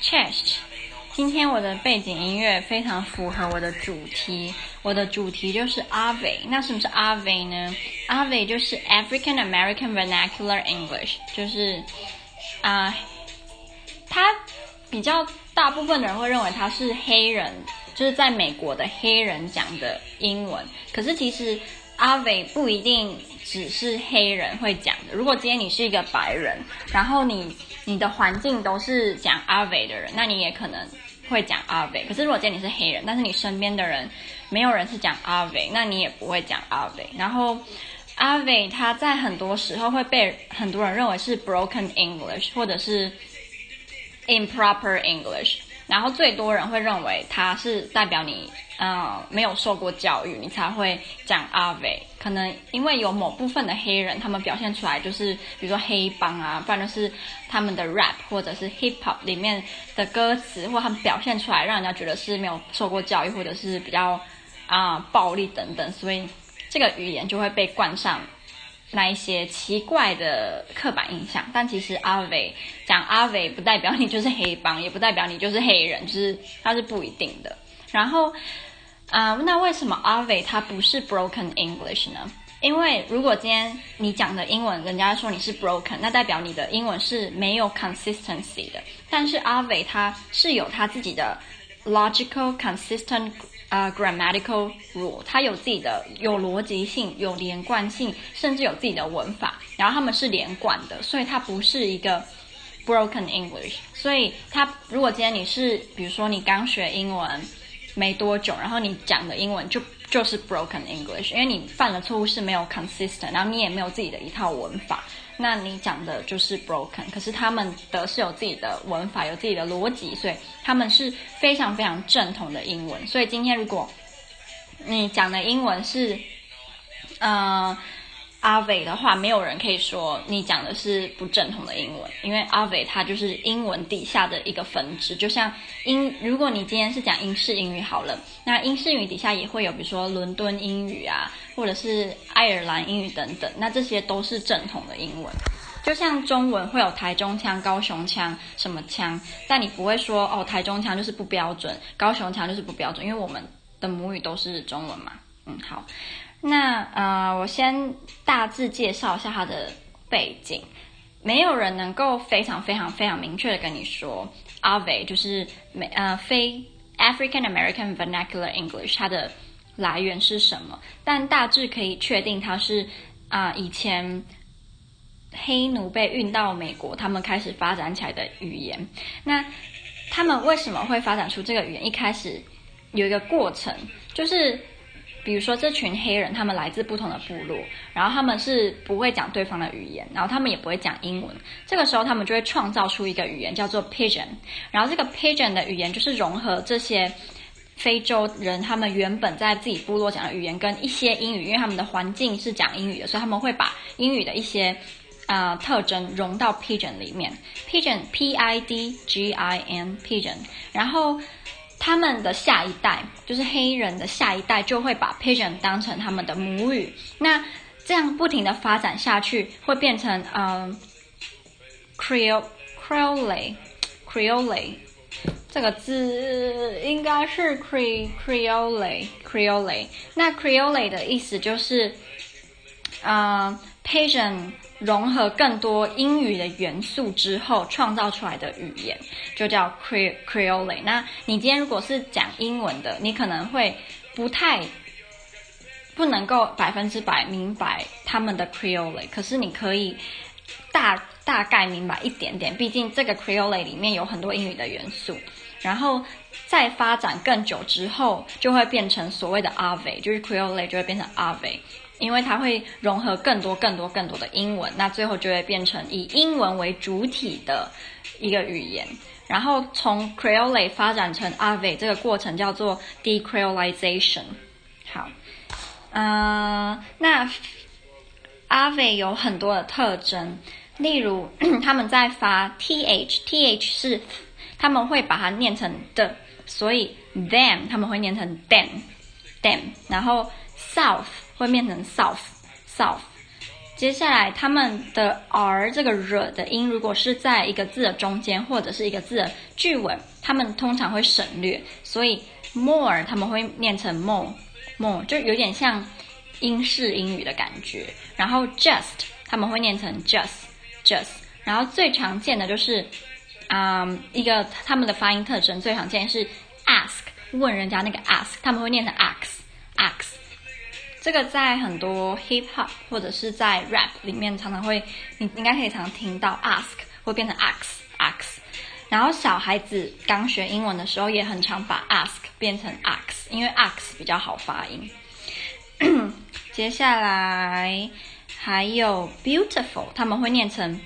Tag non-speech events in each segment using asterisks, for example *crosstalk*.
chest。今天我的背景音乐非常符合我的主题，我的主题就是阿伟。那什么是阿伟呢阿伟就是 African American Vernacular English，就是啊、呃，它比较大部分的人会认为它是黑人，就是在美国的黑人讲的英文。可是其实阿伟不一定只是黑人会讲的。如果今天你是一个白人，然后你你的环境都是讲阿伟的人，那你也可能。会讲阿伟可是如果今天你是黑人，但是你身边的人没有人是讲阿伟那你也不会讲阿伟。然后阿伟他在很多时候会被很多人认为是 broken English 或者是 improper English。然后最多人会认为他是代表你，呃，没有受过教育，你才会讲阿伟。可能因为有某部分的黑人，他们表现出来就是，比如说黑帮啊，不然就是他们的 rap 或者是 hip hop 里面的歌词，或他们表现出来，让人家觉得是没有受过教育，或者是比较啊、暴力等等，所以这个语言就会被冠上。那一些奇怪的刻板印象，但其实阿伟讲阿伟不代表你就是黑帮，也不代表你就是黑人，就是它是不一定的。然后，啊、那为什么阿伟它不是 broken English 呢？因为如果今天你讲的英文，人家说你是 broken，那代表你的英文是没有 consistency 的。但是阿伟他是有他自己的 logical consistent。啊、uh，grammatical rule，他有自己的有逻辑性、有连贯性，甚至有自己的文法，然后他们是连贯的，所以它不是一个 broken English。所以他如果今天你是，比如说你刚学英文没多久，然后你讲的英文就就是 broken English，因为你犯的错误是没有 consistent，然后你也没有自己的一套文法。那你讲的就是 broken，可是他们的是有自己的文法，有自己的逻辑，所以他们是非常非常正统的英文。所以今天如果你讲的英文是，呃。阿伟的话，没有人可以说你讲的是不正统的英文，因为阿伟他就是英文底下的一个分支，就像英，如果你今天是讲英式英语好了，那英式英语底下也会有，比如说伦敦英语啊，或者是爱尔兰英语等等，那这些都是正统的英文。就像中文会有台中腔、高雄腔什么腔，但你不会说哦，台中腔就是不标准，高雄腔就是不标准，因为我们的母语都是中文嘛。嗯，好。那呃，我先大致介绍一下它的背景。没有人能够非常非常非常明确的跟你说，Ave 就是美呃非 African American Vernacular English 它的来源是什么，但大致可以确定它是啊、以前黑奴被运到美国，他们开始发展起来的语言。那他们为什么会发展出这个语言？一开始有一个过程，就是。比如说，这群黑人他们来自不同的部落，然后他们是不会讲对方的语言，然后他们也不会讲英文。这个时候，他们就会创造出一个语言，叫做 Pigeon。然后，这个 Pigeon 的语言就是融合这些非洲人他们原本在自己部落讲的语言跟一些英语，因为他们的环境是讲英语的，所以他们会把英语的一些啊、呃、特征融到 Pigeon 里面。Pigeon，P-I-D-G-I-N，Pigeon。然后。他们的下一代，就是黑人的下一代，就会把 Pidgin 当成他们的母语。那这样不停的发展下去，会变成嗯，Creole Creole Creole 这个字应该是 Cre Creole Creole。那 Creole 的意思就是，嗯，Pidgin。融合更多英语的元素之后创造出来的语言，就叫 Creole。那你今天如果是讲英文的，你可能会不太不能够百分之百明白他们的 Creole，可是你可以大大概明白一点点。毕竟这个 Creole 里面有很多英语的元素，然后再发展更久之后，就会变成所谓的 Ave，就是 Creole 就会变成 Ave。因为它会融合更多、更多、更多的英文，那最后就会变成以英文为主体的一个语言。然后从 Creole 发展成 Ave 这个过程叫做 Decreolization。好，嗯、呃，那 Ave 有很多的特征，例如 *clears throat* 他们在发 th，th 是他们会把它念成的，所以 them 他们会念成 them，them，然后 south。会变成 south，south，接下来，他们的 r 这个 r 的音，如果是在一个字的中间或者是一个字的句尾，他们通常会省略。所以 more 他们会念成 more more，就有点像英式英语的感觉。然后 just 他们会念成 just just。然后最常见的就是，嗯，一个他们的发音特征最常见是 ask 问人家那个 ask，他们会念成 ax ax。这个在很多 hip hop 或者是在 rap 里面常常会，你应该可以常常听到 ask 会变成 ax ax，然后小孩子刚学英文的时候也很常把 ask 变成 ax，因为 ax 比较好发音。接下来还有 beautiful，他们会念成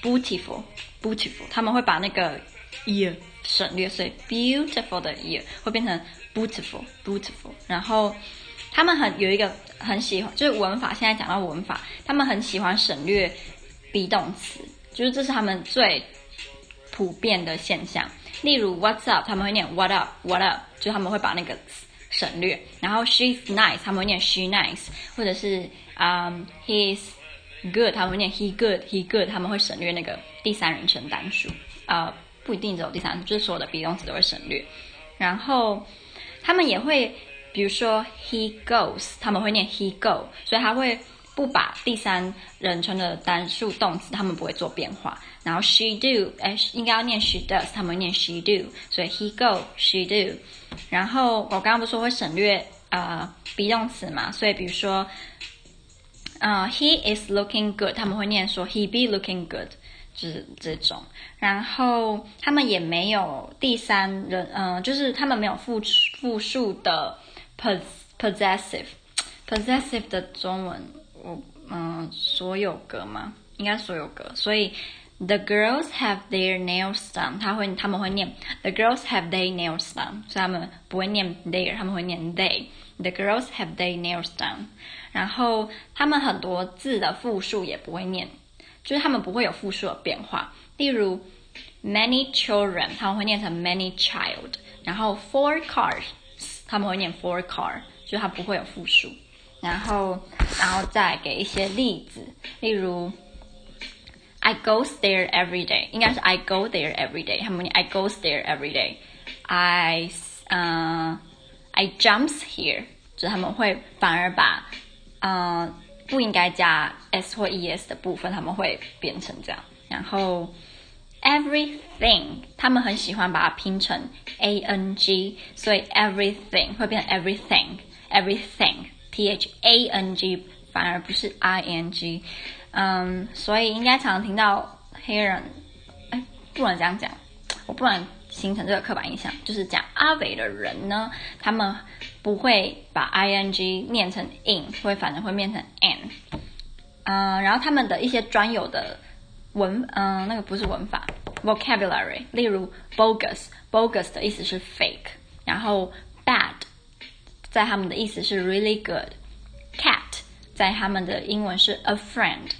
beautiful beautiful，他们会把那个 ear 省略，所以 beautiful 的 ear 会变成 beautiful beautiful，然后。他们很有一个很喜欢，就是文法。现在讲到文法，他们很喜欢省略 be 动词，就是这是他们最普遍的现象。例如 What's up，他们会念 What up，What up，就他们会把那个省略。然后 She's nice，他们会念 She nice，或者是嗯、He's good，他们会念 He good，He good，他们会省略那个第三人称单数。呃，不一定只有第三人称，就是所有的 be 动词都会省略。然后他们也会。比如说，he goes，他们会念 he go，所以他会不把第三人称的单数动词，他们不会做变化。然后 she do，哎，应该要念 she does，他们会念 she do，所以 he go，she do。然后我刚刚不是说会省略啊 be 动词嘛，所以比如说，呃、he is looking good，他们会念说 he be looking good，就是这种。然后他们也没有第三人，嗯、呃，就是他们没有复复数的。Possessive possessive 的中文，我嗯，所有格吗？应该所有格。所以 the girls have their nails done，他会他们会念 the girls have their nails done，所以他们不会念 their，他们会念 they。the girls have their nails done。然后他们很多字的复数也不会念，就是他们不会有复数的变化。例如 many children，他们会念成 many child。然后 four cars。他们会念 four car，就它不会有复数，然后，然后再给一些例子，例如，I go there every day，应该是 I go there every day，他们念 I go there every day，I，嗯、uh,，I jumps here，就他们会反而把，嗯、不应该加 s 或 es 的部分，他们会变成这样，然后。Everything，他们很喜欢把它拼成 a n g，所以 everything 会变成 everything，everything，t h a n g 反而不是 i n g，嗯，所以应该常常听到黑人，哎，不能这样讲，我不能形成这个刻板印象，就是讲阿伟的人呢，他们不会把 i n g 念成 in，会反而会变成 n，嗯，然后他们的一些专有的。文嗯、那个不是文法，vocabulary。例如，bogus，bogus 的意思是 fake，然后 bad 在他们的意思是 really good。cat 在他们的英文是 a friend，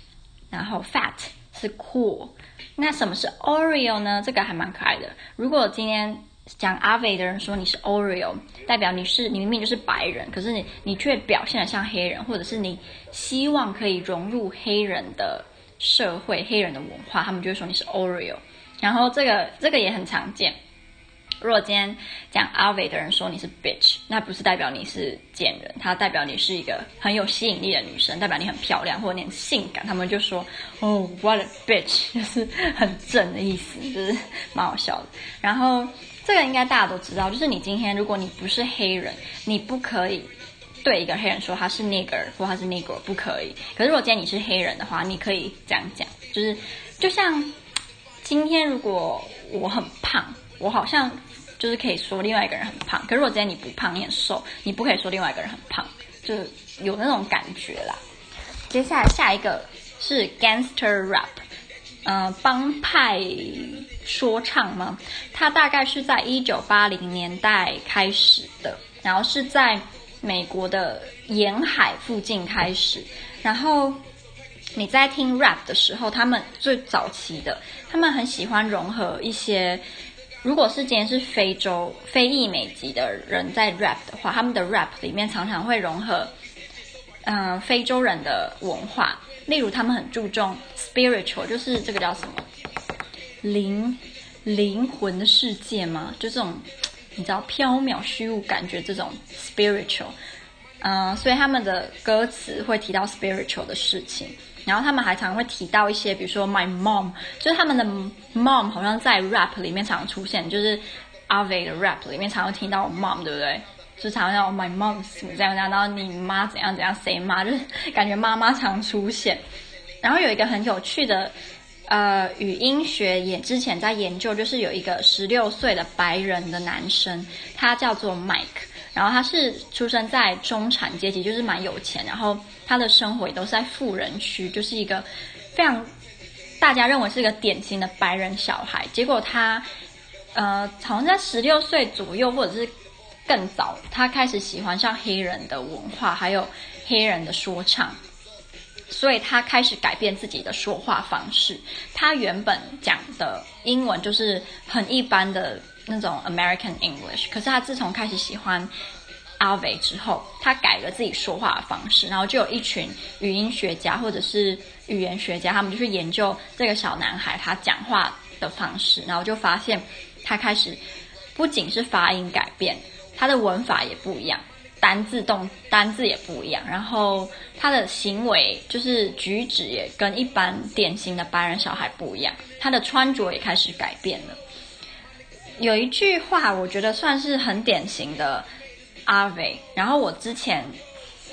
然后 fat 是 cool。那什么是 Oreo 呢？这个还蛮可爱的。如果今天讲阿伟的人说你是 Oreo，代表你是你明明就是白人，可是你你却表现得像黑人，或者是你希望可以融入黑人的。社会黑人的文化，他们就会说你是 Oreo，然后这个这个也很常见。如果今天讲阿伟的人说你是 bitch，那不是代表你是贱人，他代表你是一个很有吸引力的女生，代表你很漂亮或者你很性感，他们就说哦，what a bitch，就是很正的意思，就是蛮好笑的。然后这个应该大家都知道，就是你今天如果你不是黑人，你不可以。对一个黑人说他是 nigger 或他是 negro 不可以。可是如果今天你是黑人的话，你可以这样讲，就是就像今天如果我很胖，我好像就是可以说另外一个人很胖。可是如果今天你不胖，你很瘦，你不可以说另外一个人很胖，就是有那种感觉啦。接下来下一个是 gangster rap，嗯、呃，帮派说唱吗？它大概是在一九八零年代开始的，然后是在。美国的沿海附近开始，然后你在听 rap 的时候，他们最早期的，他们很喜欢融合一些，如果是今天是非洲非裔美籍的人在 rap 的话，他们的 rap 里面常常会融合，嗯、非洲人的文化，例如他们很注重 spiritual，就是这个叫什么？灵灵魂的世界吗？就这种你知道飘渺虚无感觉这种 spiritual，嗯、呃，所以他们的歌词会提到 spiritual 的事情。然后他们还常会提到一些，比如说 my mom，就是他们的 mom 好像在 rap 里面常出现，就是阿伟的 rap 里面常常听到 mom，对不对？就常常叫 my mom 什么这样这样，然后你妈怎样怎样，谁妈，就是感觉妈妈常出现。然后有一个很有趣的呃语音学也之前在研究，就是有一个十六岁的白人的男生，他叫做 Mike。然后他是出生在中产阶级，就是蛮有钱，然后他的生活也都是在富人区，就是一个非常大家认为是一个典型的白人小孩。结果他呃，好像在十六岁左右，或者是更早，他开始喜欢上黑人的文化，还有黑人的说唱，所以他开始改变自己的说话方式。他原本讲的英文就是很一般的。那种 American English，可是他自从开始喜欢阿伟之后，他改了自己说话的方式，然后就有一群语音学家或者是语言学家，他们就去研究这个小男孩他讲话的方式，然后就发现他开始不仅是发音改变，他的文法也不一样，单字动单字也不一样，然后他的行为就是举止也跟一般典型的白人小孩不一样，他的穿着也开始改变了。有一句话，我觉得算是很典型的阿伟。然后我之前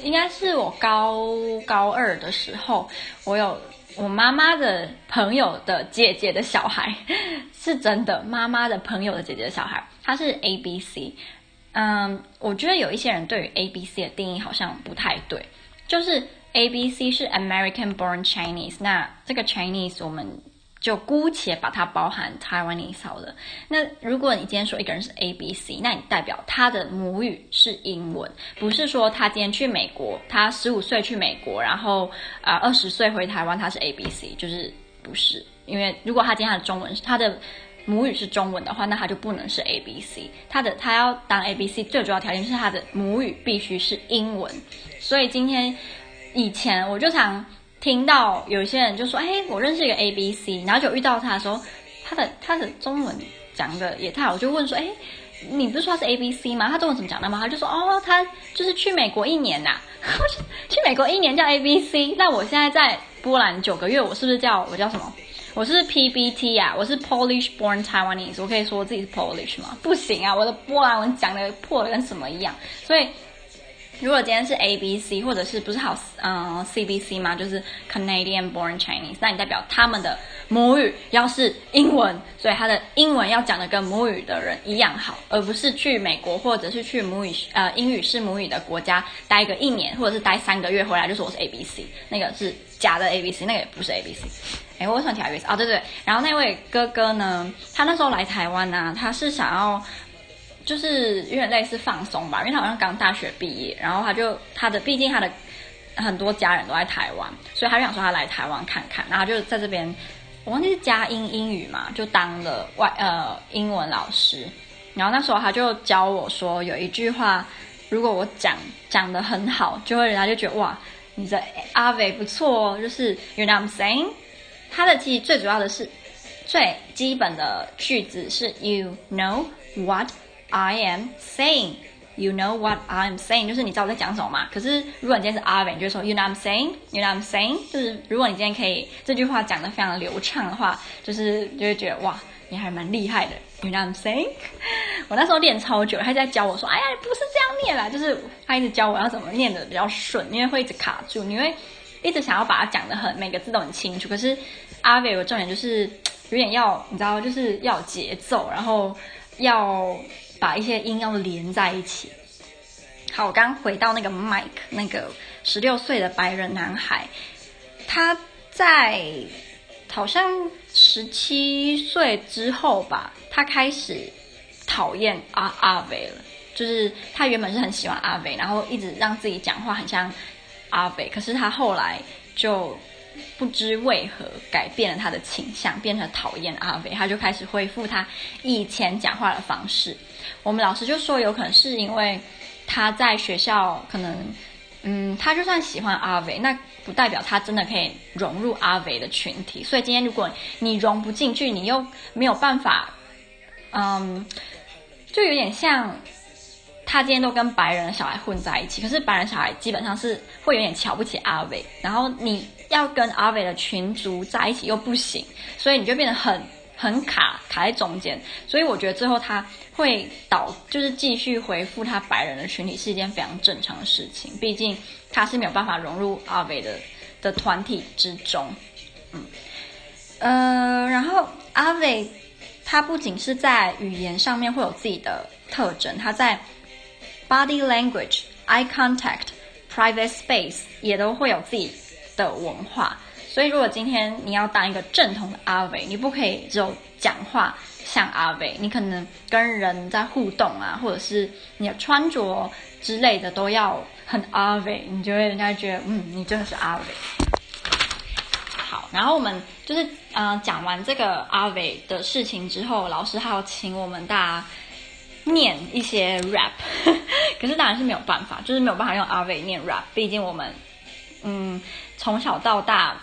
应该是我高高二的时候，我有我妈妈的朋友的姐姐的小孩，*laughs* 是真的妈妈的朋友的姐姐的小孩，他是 A B C。嗯，我觉得有一些人对于 A B C 的定义好像不太对，就是 A B C 是 American Born Chinese，那这个 Chinese 我们。就姑且把它包含 Taiwanese 好了。那如果你今天说一个人是 A B C，那你代表他的母语是英文，不是说他今天去美国，他十五岁去美国，然后啊二十岁回台湾，他是 A B C，就是不是？因为如果他今天的中文是，他的母语是中文的话，那他就不能是 A B C。他的他要当 A B C 最主要条件是他的母语必须是英文。所以今天以前我就常。听到有些人就说：“哎，我认识一个 A B C，然后就遇到他的时候，他的他的中文讲的也太好，我就问说：哎，你不是说他是 A B C 吗？他中文怎么讲的吗？他就说：哦，他就是去美国一年呐、啊，*laughs* 去美国一年叫 A B C。那我现在在波兰九个月，我是不是叫我叫什么？我是 P B T 啊，我是 Polish Born Taiwanese，我可以说自己是 Polish 吗？不行啊，我的波兰文讲的破的跟什么一样，所以。”如果今天是 A B C，或者是不是好嗯 C B C 吗，就是 Canadian Born Chinese，那你代表他们的母语要是英文，所以他的英文要讲的跟母语的人一样好，而不是去美国或者是去母语呃英语是母语的国家待个一年，或者是待三个月回来就说我是 A B C，那个是假的 A B C，那个也不是 A B C。哎，我为什么提 A B C？哦，对对，然后那位哥哥呢，他那时候来台湾呢、啊，他是想要。就是有点类似放松吧，因为他好像刚大学毕业，然后他就他的，毕竟他的很多家人都在台湾，所以他就想说他来台湾看看，然后就在这边，我忘记是佳音英语嘛，就当了外呃英文老师，然后那时候他就教我说有一句话，如果我讲讲的很好，就会人家就觉得哇，你的阿伟不错哦，就是 you know I'm saying，他的其实最主要的是最基本的句子是 you know what。I am saying, you know what I am saying，就是你知道我在讲什么吗？可是如果你今天是阿伟，你就说 you know I'm saying, you know I'm saying，就是如果你今天可以这句话讲得非常流畅的话，就是就会觉得哇，你还蛮厉害的。You know I'm saying？*laughs* 我那时候练超久，他在教我说，哎呀，不是这样念啦，就是他一直教我要怎么念得比较顺，因为会一直卡住，你会一直想要把它讲得很每个字都很清楚。可是阿伟的重点就是有点要你知道，就是要节奏，然后要。把一些音要连在一起。好，我刚回到那个 Mike，那个十六岁的白人男孩，他在好像十七岁之后吧，他开始讨厌阿阿伟了。就是他原本是很喜欢阿伟，然后一直让自己讲话很像阿伟，可是他后来就不知为何改变了他的倾向，变成讨厌阿伟，他就开始恢复他以前讲话的方式。我们老师就说，有可能是因为他在学校可能，嗯，他就算喜欢阿伟，那不代表他真的可以融入阿伟的群体。所以今天如果你融不进去，你又没有办法，嗯，就有点像他今天都跟白人小孩混在一起，可是白人小孩基本上是会有点瞧不起阿伟，然后你要跟阿伟的群族在一起又不行，所以你就变得很。很卡卡在中间，所以我觉得最后他会导，就是继续回复他白人的群体是一件非常正常的事情。毕竟他是没有办法融入阿伟的的团体之中，嗯，呃，然后阿伟他不仅是在语言上面会有自己的特征，他在 body language、eye contact、private space 也都会有自己的文化。所以，如果今天你要当一个正统的阿伟，你不可以只有讲话像阿伟，你可能跟人在互动啊，或者是你的穿着之类的都要很阿伟，你就会人家觉得，嗯，你真的是阿伟。好，然后我们就是嗯、呃、讲完这个阿伟的事情之后，老师还要请我们大家念一些 rap，*laughs* 可是当然是没有办法，就是没有办法用阿伟念 rap，毕竟我们嗯从小到大。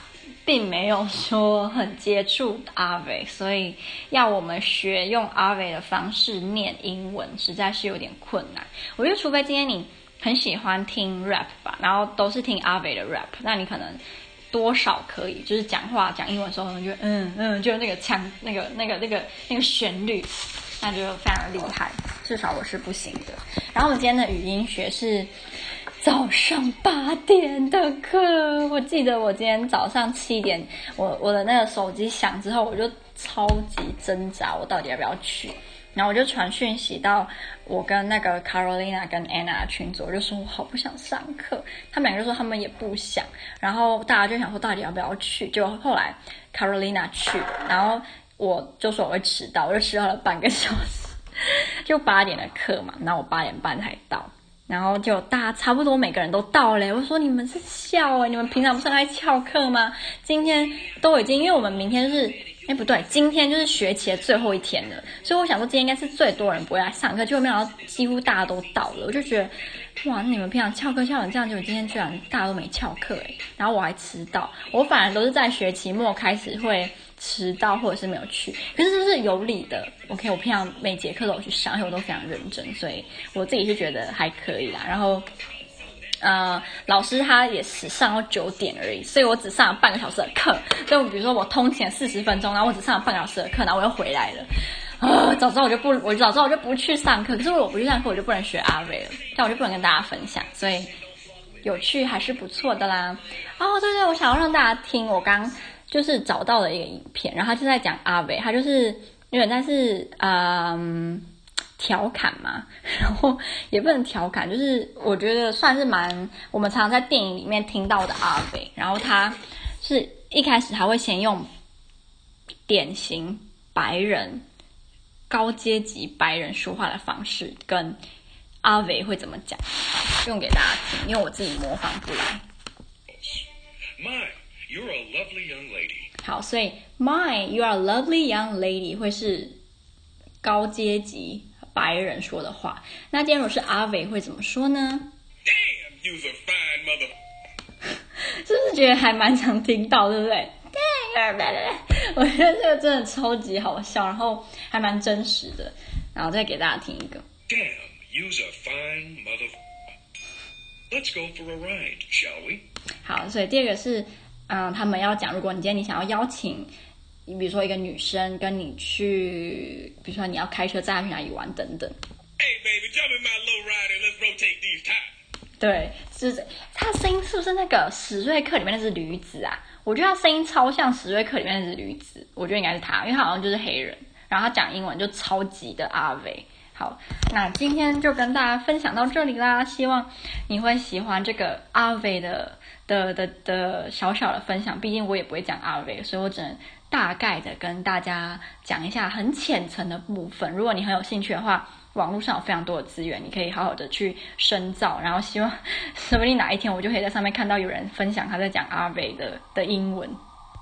并没有说很接触阿伟，所以要我们学用阿伟的方式念英文，实在是有点困难。我觉得，除非今天你很喜欢听 rap 吧，然后都是听阿伟的 rap，那你可能多少可以，就是讲话讲英文的时候，可能就嗯嗯，就那个腔，那个那个那个那个旋律，那就非常厉害。至少我是不行的。然后我今天的语音学是。早上八点的课，我记得我今天早上七点，我我的那个手机响之后，我就超级挣扎，我到底要不要去？然后我就传讯息到我跟那个 Carolina 跟 Anna 群组，我就说我好不想上课，他们两个就说他们也不想，然后大家就想说到底要不要去？就后来 Carolina 去，然后我就说我会迟到，我就迟到了半个小时，就八点的课嘛，然后我八点半才到。然后就大家差不多每个人都到嘞，我说你们是笑诶，你们平常不是爱翘课吗？今天都已经，因为我们明天是，哎不对，今天就是学期的最后一天了，所以我想说今天应该是最多人不会来上课，结果没想到几乎大家都到了，我就觉得哇，你们平常翘课翘成这样，结果今天居然大家都没翘课诶，然后我还迟到，我反而都是在学期末开始会。迟到或者是没有去，可是这是有理的。OK，我平常每节课都有去上，而且我都非常认真，所以我自己是觉得还可以啦。然后，呃，老师他也只上到九点而已，所以我只上了半个小时的课。就比如说我通勤四十分钟，然后我只上了半个小时的课，然后我又回来了。啊，早知道我就不，我早知道我就不去上课。可是我不去上课，我就不能学阿维了，这样我就不能跟大家分享。所以有趣还是不错的啦。哦，对对，我想要让大家听我刚。就是找到了一个影片，然后他就在讲阿伟，他就是有点但是嗯调侃嘛，然后也不能调侃，就是我觉得算是蛮我们常常在电影里面听到的阿伟，然后他是一开始他会先用典型白人高阶级白人说话的方式跟阿伟会怎么讲，用给大家听，因为我自己模仿不来。You're a lovely young lady. 好，所以 My, you are a lovely young lady 会是高阶级白人说的话。那今天如果是阿伟会怎么说呢？Damn, you're a fine mother. 是不是觉得还蛮常听到，对不对？Damn, you're a bad 我觉得这个真的超级好笑，然后还蛮真实的。然后再给大家听一个。Damn, you're a fine mother. Let's go for a ride, shall we? 好，所以第二个是。嗯，他们要讲，如果你今天你想要邀请，你比如说一个女生跟你去，比如说你要开车载她去哪里玩等等。Hey baby, jump in my low rider, let's rotate these tires. 对，是他声音是不是那个史瑞克里面那只驴子啊？我觉得他声音超像史瑞克里面那只驴子，我觉得应该是他，因为他好像就是黑人，然后他讲英文就超级的阿维。好，那今天就跟大家分享到这里啦，希望你会喜欢这个阿维的。的的的小小的分享，毕竟我也不会讲阿维，所以我只能大概的跟大家讲一下很浅层的部分。如果你很有兴趣的话，网络上有非常多的资源，你可以好好的去深造。然后希望 *laughs* 说不定哪一天我就可以在上面看到有人分享他在讲阿维的的英文。